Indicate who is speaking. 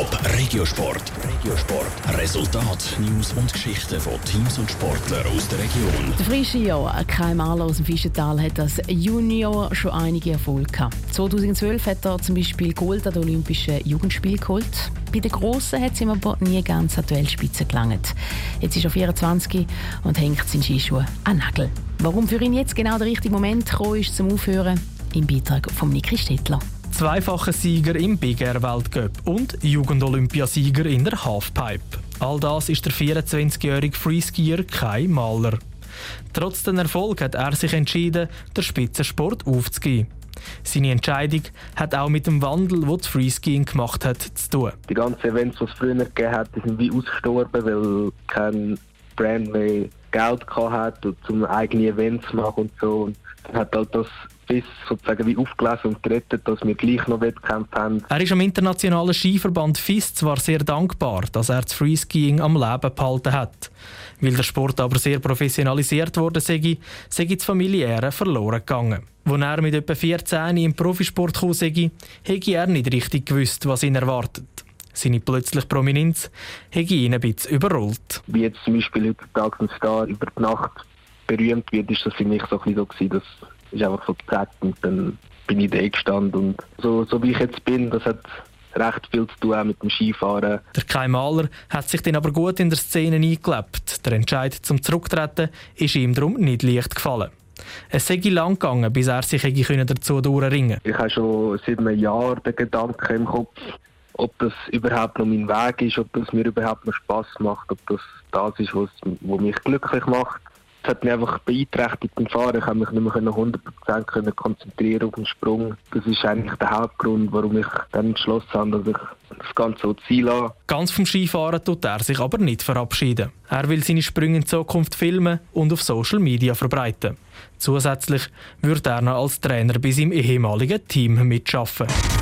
Speaker 1: Top Regiosport. Regiosport. Resultat, News und Geschichten von Teams und Sportlern aus der Region.
Speaker 2: Der frische Jahr, Kai Mahler aus dem Fischental, hat als Junior schon einige Erfolge gehabt. 2012 hat er zum Beispiel Gold an den Olympischen Jugendspielen geholt. Bei den Grossen hat es ihm aber nie ganz an die Weltspitze gelangt. Jetzt ist er 24 und hängt seinen Skischuh an Nagel. Warum für ihn jetzt genau der richtige Moment gekommen ist zum Aufhören? Im Beitrag von Niki Stettler
Speaker 3: zweifacher Sieger im Big Air Weltcup und Jugendolympiasieger in der Halfpipe. All das ist der 24-jährige Freeskier Kai Mahler. Trotz den Erfolg hat er sich entschieden, den Spitzensport aufzugeben. Seine Entscheidung hat auch mit dem Wandel, den das Freeskiing gemacht hat, zu tun.
Speaker 4: Die ganzen Events, die es früher gegeben hat, sind wie ausgestorben, weil kein Brand mehr Geld hatte, um eigene Events zu machen und so. Und dann hat halt das bis sozusagen wie aufgelesen und gerettet, dass wir gleich noch Wettkämpfe haben.
Speaker 3: Er ist am internationalen Skiverband FIS zwar sehr dankbar, dass er das Freeskiing am Leben behalten hat. Weil der Sport aber sehr professionalisiert wurde, sei, sei das Familiäre verloren gegangen. Als er mit etwa 14 im Profisport kam, sei, hätte er nicht richtig gewusst, was ihn erwartet. Seine plötzliche Prominenz hätte ihn ein bisschen überrollt.
Speaker 4: Wie jetzt zum Beispiel über Tag und Star über die Nacht berühmt wird, ist das für mich so ein bisschen so dass ist einfach so gesagt und dann bin ich da gestanden und so, so wie ich jetzt bin, das hat recht viel zu tun mit dem Skifahren.
Speaker 3: Der Kai Mahler hat sich dann aber gut in der Szene eingelebt. Der Entscheid zum Zurücktreten ist ihm darum nicht leicht gefallen. Es sei lang gegangen, bis er sich dazu durchringen
Speaker 4: Ich habe schon seit einem Jahr den Gedanken im Kopf, ob das überhaupt noch mein Weg ist, ob das mir überhaupt noch Spaß macht, ob das das ist, was, was mich glücklich macht. Es hat mich einfach beeinträchtigt beim Fahren. Ich konnte mich nicht mehr 100% konzentrieren auf den Sprung. Das ist eigentlich der Hauptgrund, warum ich dann entschlossen habe, dass ich das Ganze so ziehen lasse.
Speaker 3: Ganz vom Skifahren tut er sich aber nicht verabschieden. Er will seine Sprünge in Zukunft filmen und auf Social Media verbreiten. Zusätzlich wird er noch als Trainer bei seinem ehemaligen Team mitschaffen.